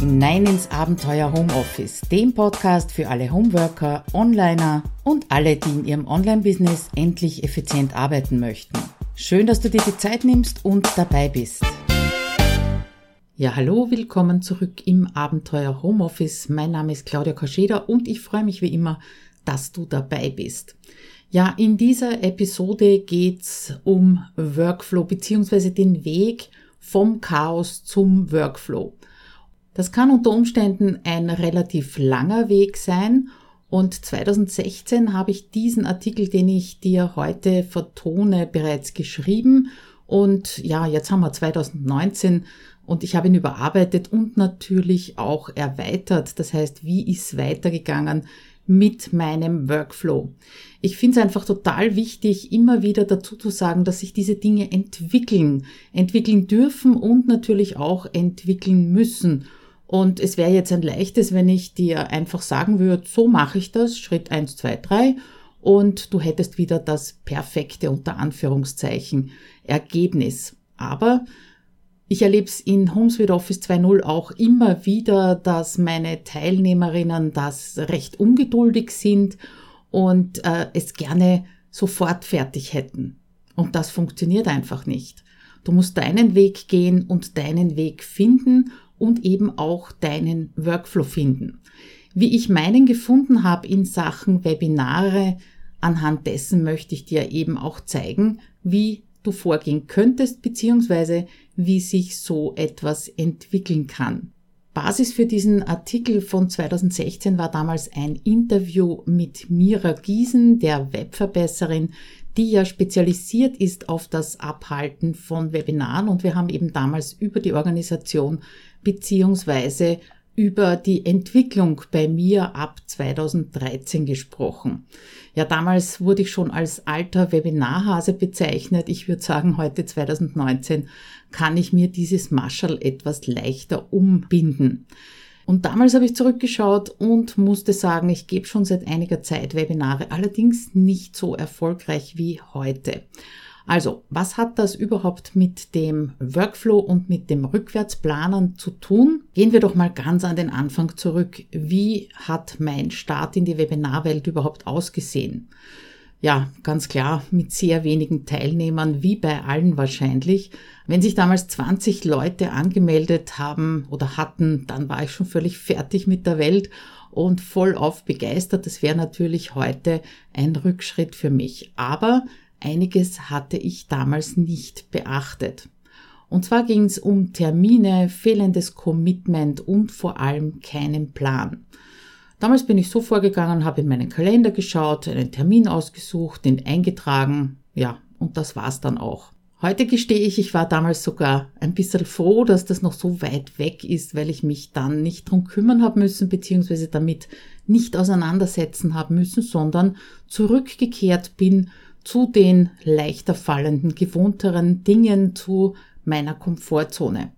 hinein ins Abenteuer Homeoffice, dem Podcast für alle Homeworker, Onliner und alle, die in ihrem Online-Business endlich effizient arbeiten möchten. Schön, dass du dir die Zeit nimmst und dabei bist. Ja, hallo, willkommen zurück im Abenteuer Homeoffice. Mein Name ist Claudia Kascheda und ich freue mich wie immer, dass du dabei bist. Ja, in dieser Episode geht's um Workflow beziehungsweise den Weg vom Chaos zum Workflow. Das kann unter Umständen ein relativ langer Weg sein und 2016 habe ich diesen Artikel, den ich dir heute vertone, bereits geschrieben und ja, jetzt haben wir 2019 und ich habe ihn überarbeitet und natürlich auch erweitert. Das heißt, wie ist weitergegangen mit meinem Workflow? Ich finde es einfach total wichtig, immer wieder dazu zu sagen, dass sich diese Dinge entwickeln, entwickeln dürfen und natürlich auch entwickeln müssen. Und es wäre jetzt ein leichtes, wenn ich dir einfach sagen würde, so mache ich das, Schritt eins, zwei, drei, und du hättest wieder das perfekte unter Anführungszeichen Ergebnis. Aber ich erlebe es in HomeSuite Office 2.0 auch immer wieder, dass meine Teilnehmerinnen das recht ungeduldig sind und äh, es gerne sofort fertig hätten. Und das funktioniert einfach nicht. Du musst deinen Weg gehen und deinen Weg finden und eben auch deinen Workflow finden. Wie ich meinen gefunden habe in Sachen Webinare, anhand dessen möchte ich dir eben auch zeigen, wie du vorgehen könntest, beziehungsweise wie sich so etwas entwickeln kann. Basis für diesen Artikel von 2016 war damals ein Interview mit Mira Giesen, der Webverbesserin, die ja spezialisiert ist auf das Abhalten von Webinaren und wir haben eben damals über die Organisation beziehungsweise über die Entwicklung bei mir ab 2013 gesprochen. Ja, damals wurde ich schon als alter Webinarhase bezeichnet. Ich würde sagen, heute 2019 kann ich mir dieses Marshall etwas leichter umbinden. Und damals habe ich zurückgeschaut und musste sagen, ich gebe schon seit einiger Zeit Webinare, allerdings nicht so erfolgreich wie heute. Also, was hat das überhaupt mit dem Workflow und mit dem Rückwärtsplanen zu tun? Gehen wir doch mal ganz an den Anfang zurück. Wie hat mein Start in die Webinarwelt überhaupt ausgesehen? Ja, ganz klar, mit sehr wenigen Teilnehmern, wie bei allen wahrscheinlich. Wenn sich damals 20 Leute angemeldet haben oder hatten, dann war ich schon völlig fertig mit der Welt und vollauf begeistert. Das wäre natürlich heute ein Rückschritt für mich. Aber Einiges hatte ich damals nicht beachtet. Und zwar ging es um Termine, fehlendes Commitment und vor allem keinen Plan. Damals bin ich so vorgegangen, habe in meinen Kalender geschaut, einen Termin ausgesucht, den eingetragen, ja, und das war's dann auch. Heute gestehe ich, ich war damals sogar ein bisschen froh, dass das noch so weit weg ist, weil ich mich dann nicht drum kümmern habe müssen, beziehungsweise damit nicht auseinandersetzen haben müssen, sondern zurückgekehrt bin zu den leichter fallenden, gewohnteren Dingen, zu meiner Komfortzone.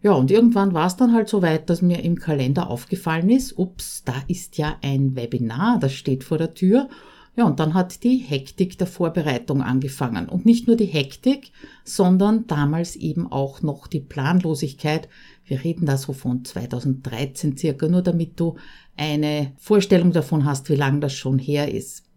Ja, und irgendwann war es dann halt so weit, dass mir im Kalender aufgefallen ist, ups, da ist ja ein Webinar, das steht vor der Tür. Ja, und dann hat die Hektik der Vorbereitung angefangen. Und nicht nur die Hektik, sondern damals eben auch noch die Planlosigkeit. Wir reden da so von 2013 circa, nur damit du eine Vorstellung davon hast, wie lange das schon her ist.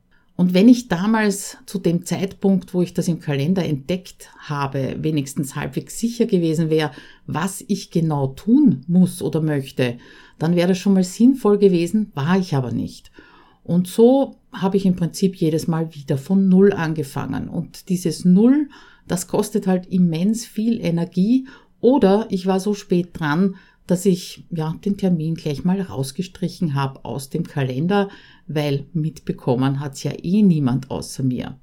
Und wenn ich damals zu dem Zeitpunkt, wo ich das im Kalender entdeckt habe, wenigstens halbwegs sicher gewesen wäre, was ich genau tun muss oder möchte, dann wäre das schon mal sinnvoll gewesen, war ich aber nicht. Und so habe ich im Prinzip jedes Mal wieder von Null angefangen. Und dieses Null, das kostet halt immens viel Energie. Oder ich war so spät dran, dass ich ja den Termin gleich mal rausgestrichen habe aus dem Kalender, weil mitbekommen hat's ja eh niemand außer mir.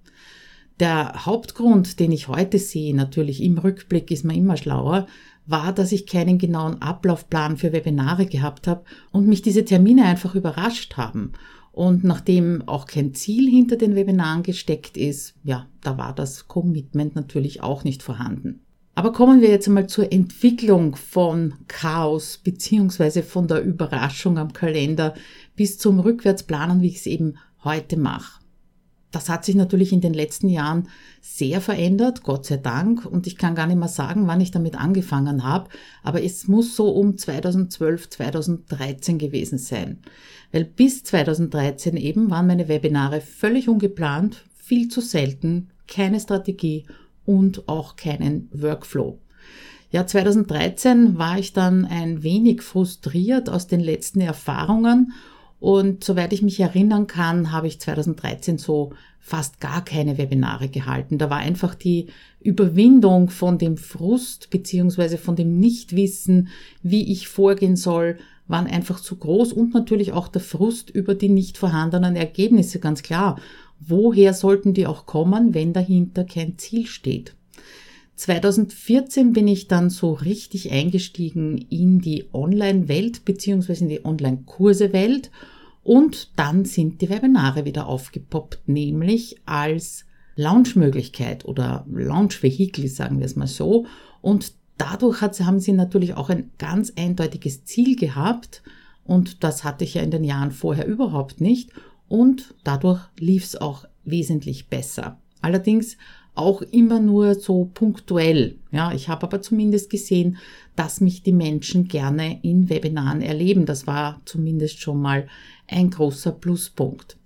Der Hauptgrund, den ich heute sehe, natürlich im Rückblick ist man immer schlauer, war, dass ich keinen genauen Ablaufplan für Webinare gehabt habe und mich diese Termine einfach überrascht haben. Und nachdem auch kein Ziel hinter den Webinaren gesteckt ist, ja, da war das Commitment natürlich auch nicht vorhanden. Aber kommen wir jetzt einmal zur Entwicklung von Chaos beziehungsweise von der Überraschung am Kalender bis zum Rückwärtsplanen, wie ich es eben heute mache. das hat sich natürlich in den letzten Jahren sehr verändert, Gott sei Dank. Und ich kann gar nicht mehr sagen, wann ich damit angefangen habe. Aber es muss so um 2012, 2013 gewesen sein. Weil bis 2013 eben waren meine Webinare völlig ungeplant, viel zu selten, keine Strategie und auch keinen Workflow. Ja, 2013 war ich dann ein wenig frustriert aus den letzten Erfahrungen und soweit ich mich erinnern kann, habe ich 2013 so fast gar keine Webinare gehalten. Da war einfach die Überwindung von dem Frust beziehungsweise von dem Nichtwissen, wie ich vorgehen soll, waren einfach zu groß und natürlich auch der Frust über die nicht vorhandenen Ergebnisse, ganz klar. Woher sollten die auch kommen, wenn dahinter kein Ziel steht? 2014 bin ich dann so richtig eingestiegen in die Online-Welt beziehungsweise in die Online-Kurse-Welt und dann sind die Webinare wieder aufgepoppt, nämlich als Launchmöglichkeit oder Launch-Vehikel, sagen wir es mal so. Und dadurch hat, haben sie natürlich auch ein ganz eindeutiges Ziel gehabt und das hatte ich ja in den Jahren vorher überhaupt nicht und dadurch lief es auch wesentlich besser. Allerdings auch immer nur so punktuell. Ja, ich habe aber zumindest gesehen, dass mich die Menschen gerne in Webinaren erleben. Das war zumindest schon mal ein großer Pluspunkt.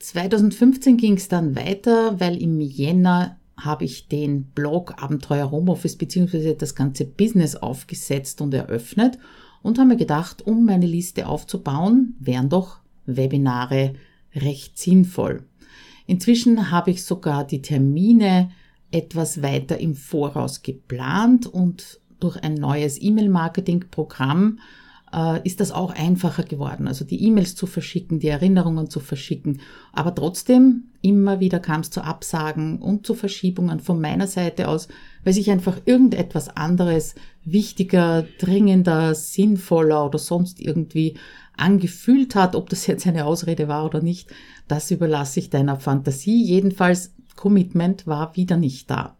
2015 ging es dann weiter, weil im Jänner habe ich den Blog Abenteuer Homeoffice bzw. das ganze Business aufgesetzt und eröffnet und habe mir gedacht, um meine Liste aufzubauen, wären doch Webinare recht sinnvoll. Inzwischen habe ich sogar die Termine etwas weiter im Voraus geplant und durch ein neues E-Mail-Marketing-Programm äh, ist das auch einfacher geworden. Also die E-Mails zu verschicken, die Erinnerungen zu verschicken. Aber trotzdem, immer wieder kam es zu Absagen und zu Verschiebungen von meiner Seite aus, weil sich einfach irgendetwas anderes wichtiger, dringender, sinnvoller oder sonst irgendwie angefühlt hat, ob das jetzt eine Ausrede war oder nicht, das überlasse ich deiner Fantasie. Jedenfalls, Commitment war wieder nicht da.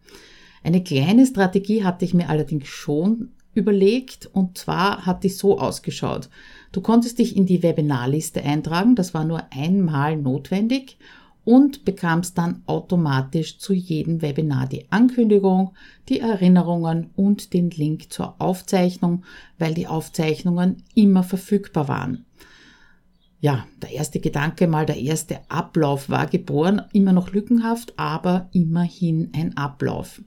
Eine kleine Strategie hatte ich mir allerdings schon überlegt und zwar hat die so ausgeschaut. Du konntest dich in die Webinarliste eintragen, das war nur einmal notwendig und bekamst dann automatisch zu jedem Webinar die Ankündigung, die Erinnerungen und den Link zur Aufzeichnung, weil die Aufzeichnungen immer verfügbar waren. Ja, der erste Gedanke mal, der erste Ablauf war geboren, immer noch lückenhaft, aber immerhin ein Ablauf.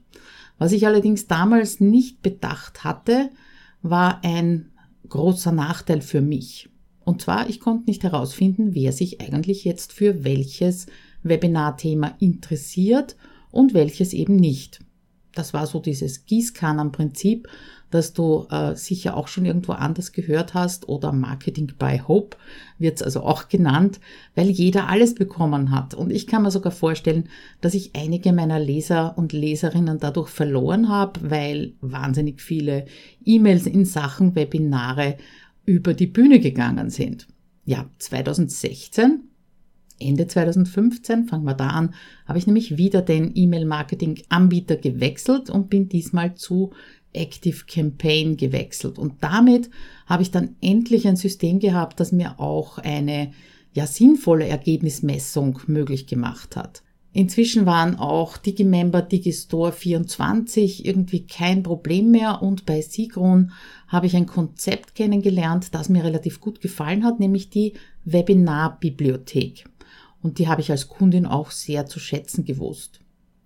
Was ich allerdings damals nicht bedacht hatte, war ein großer Nachteil für mich. Und zwar, ich konnte nicht herausfinden, wer sich eigentlich jetzt für welches Webinarthema interessiert und welches eben nicht. Das war so dieses Gießkannenprinzip, das du äh, sicher auch schon irgendwo anders gehört hast oder Marketing by Hope wird es also auch genannt, weil jeder alles bekommen hat. Und ich kann mir sogar vorstellen, dass ich einige meiner Leser und Leserinnen dadurch verloren habe, weil wahnsinnig viele E-Mails in Sachen Webinare über die Bühne gegangen sind. Ja, 2016 Ende 2015, fangen wir da an, habe ich nämlich wieder den E-Mail-Marketing-Anbieter gewechselt und bin diesmal zu Active Campaign gewechselt. Und damit habe ich dann endlich ein System gehabt, das mir auch eine ja sinnvolle Ergebnismessung möglich gemacht hat. Inzwischen waren auch Digimember Digistore 24 irgendwie kein Problem mehr und bei Sigron habe ich ein Konzept kennengelernt, das mir relativ gut gefallen hat, nämlich die Webinarbibliothek. Und die habe ich als Kundin auch sehr zu schätzen gewusst.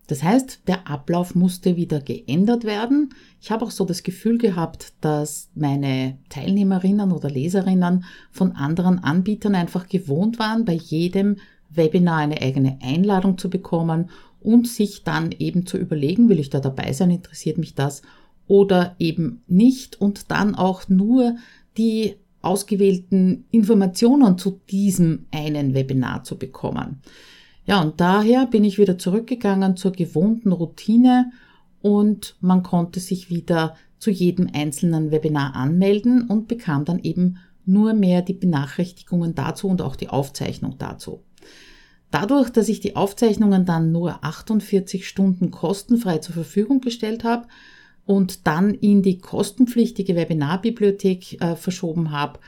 Das heißt, der Ablauf musste wieder geändert werden. Ich habe auch so das Gefühl gehabt, dass meine Teilnehmerinnen oder Leserinnen von anderen Anbietern einfach gewohnt waren, bei jedem Webinar eine eigene Einladung zu bekommen und sich dann eben zu überlegen, will ich da dabei sein, interessiert mich das oder eben nicht und dann auch nur die ausgewählten Informationen zu diesem einen Webinar zu bekommen. Ja, und daher bin ich wieder zurückgegangen zur gewohnten Routine und man konnte sich wieder zu jedem einzelnen Webinar anmelden und bekam dann eben nur mehr die Benachrichtigungen dazu und auch die Aufzeichnung dazu. Dadurch, dass ich die Aufzeichnungen dann nur 48 Stunden kostenfrei zur Verfügung gestellt habe und dann in die kostenpflichtige Webinarbibliothek äh, verschoben habe,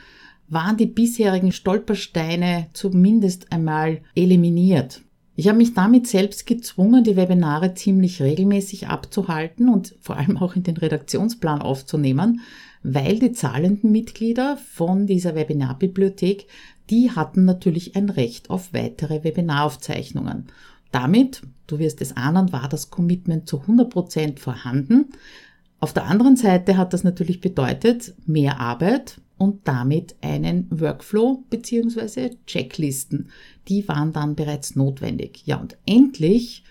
waren die bisherigen Stolpersteine zumindest einmal eliminiert. Ich habe mich damit selbst gezwungen, die Webinare ziemlich regelmäßig abzuhalten und vor allem auch in den Redaktionsplan aufzunehmen, weil die zahlenden Mitglieder von dieser Webinarbibliothek, die hatten natürlich ein Recht auf weitere Webinaraufzeichnungen. Damit, du wirst es ahnen, war das Commitment zu 100 Prozent vorhanden. Auf der anderen Seite hat das natürlich bedeutet mehr Arbeit, und damit einen Workflow beziehungsweise Checklisten. Die waren dann bereits notwendig. Ja, und endlich,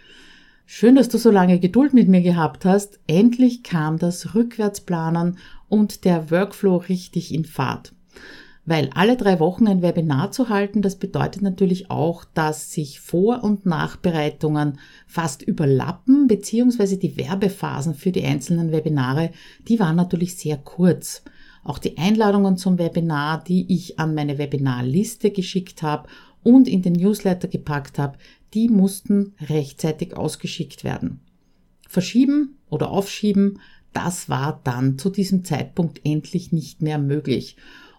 schön, dass du so lange Geduld mit mir gehabt hast, endlich kam das Rückwärtsplanen und der Workflow richtig in Fahrt. Weil alle drei Wochen ein Webinar zu halten, das bedeutet natürlich auch, dass sich Vor- und Nachbereitungen fast überlappen, beziehungsweise die Werbephasen für die einzelnen Webinare, die waren natürlich sehr kurz. Auch die Einladungen zum Webinar, die ich an meine Webinarliste geschickt habe und in den Newsletter gepackt habe, die mussten rechtzeitig ausgeschickt werden. Verschieben oder aufschieben, das war dann zu diesem Zeitpunkt endlich nicht mehr möglich.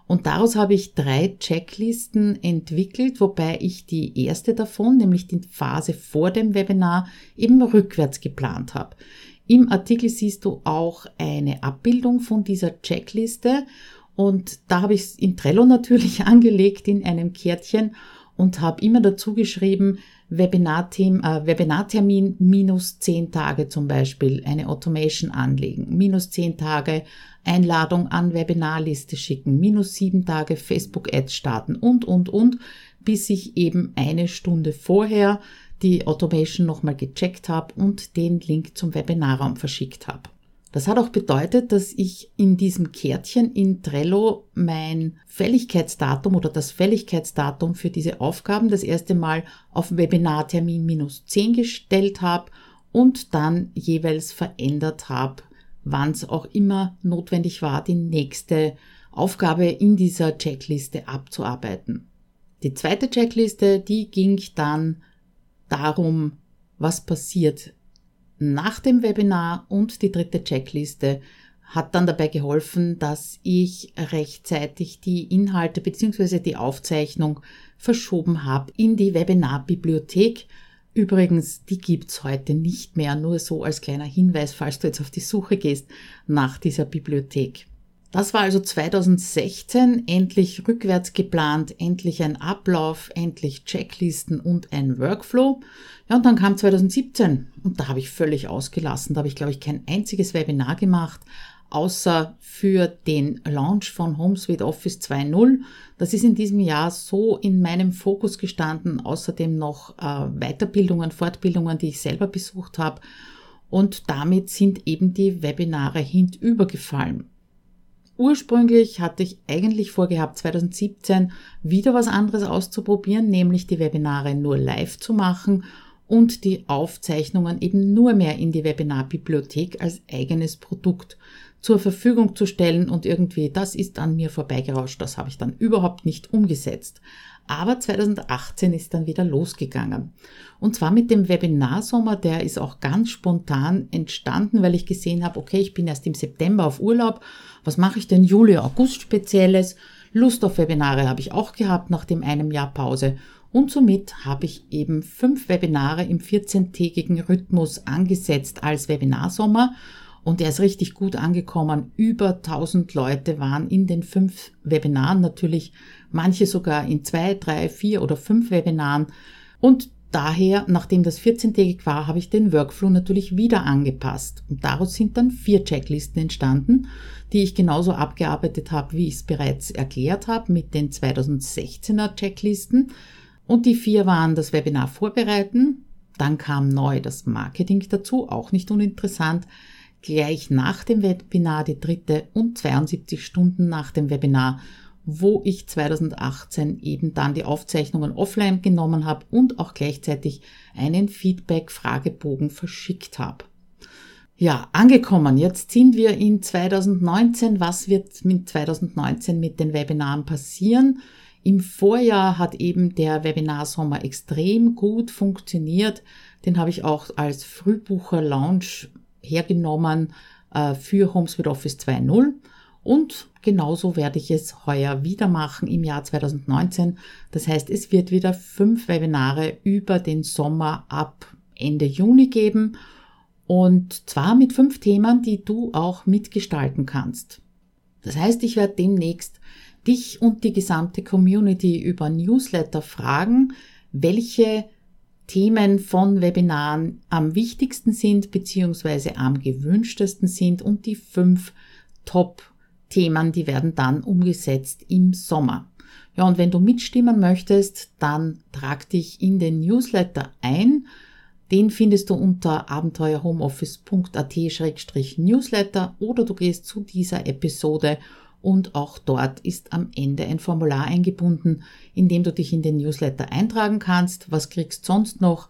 Und daraus habe ich drei Checklisten entwickelt, wobei ich die erste davon, nämlich die Phase vor dem Webinar, eben rückwärts geplant habe. Im Artikel siehst du auch eine Abbildung von dieser Checkliste und da habe ich es in Trello natürlich angelegt in einem Kärtchen und habe immer dazu geschrieben, Webinartermin, äh, Webinartermin minus zehn Tage zum Beispiel, eine Automation anlegen, minus zehn Tage Einladung an Webinarliste schicken, minus sieben Tage Facebook Ads starten und, und, und, bis ich eben eine Stunde vorher die Automation nochmal gecheckt habe und den Link zum Webinarraum verschickt habe. Das hat auch bedeutet, dass ich in diesem Kärtchen in Trello mein Fälligkeitsdatum oder das Fälligkeitsdatum für diese Aufgaben das erste Mal auf Webinartermin minus 10 gestellt habe und dann jeweils verändert habe, wann es auch immer notwendig war, die nächste Aufgabe in dieser Checkliste abzuarbeiten. Die zweite Checkliste, die ging dann darum, was passiert nach dem Webinar und die dritte Checkliste hat dann dabei geholfen, dass ich rechtzeitig die Inhalte bzw. die Aufzeichnung verschoben habe in die Webinarbibliothek. Übrigens, die gibt's heute nicht mehr, nur so als kleiner Hinweis, falls du jetzt auf die Suche gehst nach dieser Bibliothek. Das war also 2016 endlich rückwärts geplant, endlich ein Ablauf, endlich Checklisten und ein Workflow. Ja, und dann kam 2017 und da habe ich völlig ausgelassen. Da habe ich, glaube ich, kein einziges Webinar gemacht, außer für den Launch von HomeSuite Office 2.0. Das ist in diesem Jahr so in meinem Fokus gestanden. Außerdem noch äh, Weiterbildungen, Fortbildungen, die ich selber besucht habe. Und damit sind eben die Webinare hintübergefallen. Ursprünglich hatte ich eigentlich vorgehabt, 2017 wieder was anderes auszuprobieren, nämlich die Webinare nur live zu machen und die Aufzeichnungen eben nur mehr in die Webinarbibliothek als eigenes Produkt zur Verfügung zu stellen und irgendwie, das ist an mir vorbeigerauscht, das habe ich dann überhaupt nicht umgesetzt. Aber 2018 ist dann wieder losgegangen. Und zwar mit dem Webinarsommer, der ist auch ganz spontan entstanden, weil ich gesehen habe, okay, ich bin erst im September auf Urlaub. Was mache ich denn Juli, August spezielles? Lust auf Webinare habe ich auch gehabt nach dem einem Jahr Pause. Und somit habe ich eben fünf Webinare im 14-tägigen Rhythmus angesetzt als Webinarsommer und er ist richtig gut angekommen. Über 1000 Leute waren in den fünf Webinaren natürlich, manche sogar in zwei, drei, vier oder fünf Webinaren. Und daher, nachdem das 14-tägig war, habe ich den Workflow natürlich wieder angepasst. Und daraus sind dann vier Checklisten entstanden, die ich genauso abgearbeitet habe, wie ich es bereits erklärt habe, mit den 2016er Checklisten. Und die vier waren das Webinar vorbereiten, dann kam neu das Marketing dazu, auch nicht uninteressant, gleich nach dem Webinar, die dritte und 72 Stunden nach dem Webinar, wo ich 2018 eben dann die Aufzeichnungen offline genommen habe und auch gleichzeitig einen Feedback-Fragebogen verschickt habe. Ja, angekommen. Jetzt sind wir in 2019. Was wird mit 2019 mit den Webinaren passieren? Im Vorjahr hat eben der Webinarsommer extrem gut funktioniert. Den habe ich auch als Frühbucher-Launch hergenommen äh, für HomeSuite Office 2.0. Und genauso werde ich es heuer wieder machen im Jahr 2019. Das heißt, es wird wieder fünf Webinare über den Sommer ab Ende Juni geben. Und zwar mit fünf Themen, die du auch mitgestalten kannst. Das heißt, ich werde demnächst dich und die gesamte Community über Newsletter fragen, welche Themen von Webinaren am wichtigsten sind bzw. am gewünschtesten sind und die fünf Top-Themen, die werden dann umgesetzt im Sommer. Ja, und wenn du mitstimmen möchtest, dann trag dich in den Newsletter ein. Den findest du unter abenteuerhomeoffice.at-newsletter oder du gehst zu dieser Episode und auch dort ist am Ende ein Formular eingebunden, in dem du dich in den Newsletter eintragen kannst. Was kriegst sonst noch?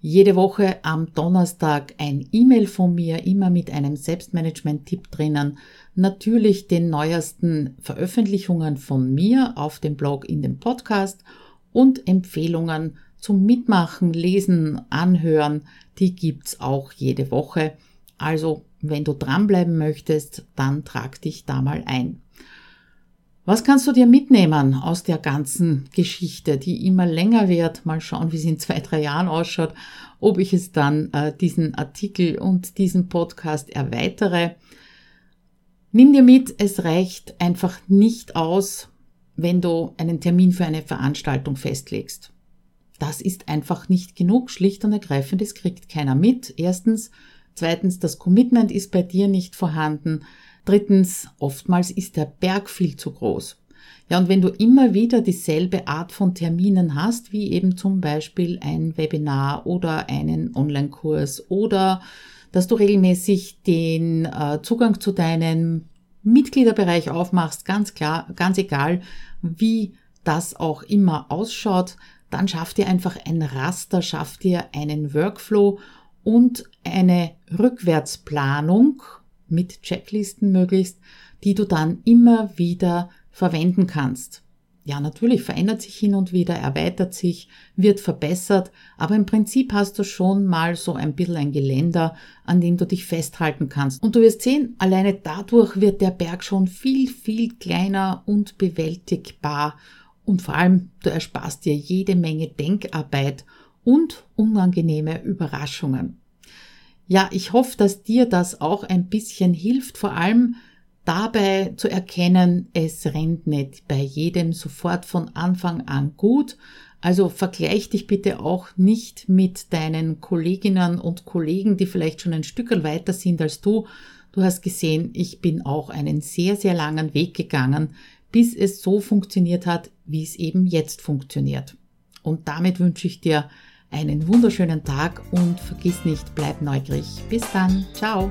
Jede Woche am Donnerstag ein E-Mail von mir, immer mit einem Selbstmanagement-Tipp drinnen. Natürlich den neuesten Veröffentlichungen von mir auf dem Blog in dem Podcast und Empfehlungen zum Mitmachen, Lesen, Anhören. Die gibt's auch jede Woche. Also, wenn du dranbleiben möchtest, dann trag dich da mal ein. Was kannst du dir mitnehmen aus der ganzen Geschichte, die immer länger wird? Mal schauen, wie es in zwei, drei Jahren ausschaut, ob ich es dann äh, diesen Artikel und diesen Podcast erweitere. Nimm dir mit, es reicht einfach nicht aus, wenn du einen Termin für eine Veranstaltung festlegst. Das ist einfach nicht genug, schlicht und ergreifend, es kriegt keiner mit. Erstens. Zweitens, das Commitment ist bei dir nicht vorhanden. Drittens, oftmals ist der Berg viel zu groß. Ja, und wenn du immer wieder dieselbe Art von Terminen hast, wie eben zum Beispiel ein Webinar oder einen Online-Kurs oder dass du regelmäßig den äh, Zugang zu deinem Mitgliederbereich aufmachst, ganz klar, ganz egal, wie das auch immer ausschaut, dann schaff dir einfach ein Raster, schaff dir einen Workflow und eine Rückwärtsplanung, mit Checklisten möglichst, die du dann immer wieder verwenden kannst. Ja, natürlich verändert sich hin und wieder, erweitert sich, wird verbessert, aber im Prinzip hast du schon mal so ein bisschen ein Geländer, an dem du dich festhalten kannst. Und du wirst sehen, alleine dadurch wird der Berg schon viel, viel kleiner und bewältigbar. Und vor allem, du ersparst dir jede Menge Denkarbeit und unangenehme Überraschungen. Ja, ich hoffe, dass dir das auch ein bisschen hilft, vor allem dabei zu erkennen, es rennt nicht bei jedem sofort von Anfang an gut. Also vergleich dich bitte auch nicht mit deinen Kolleginnen und Kollegen, die vielleicht schon ein Stück weiter sind als du. Du hast gesehen, ich bin auch einen sehr, sehr langen Weg gegangen, bis es so funktioniert hat, wie es eben jetzt funktioniert. Und damit wünsche ich dir einen wunderschönen Tag und vergiss nicht, bleib neugierig. Bis dann. Ciao.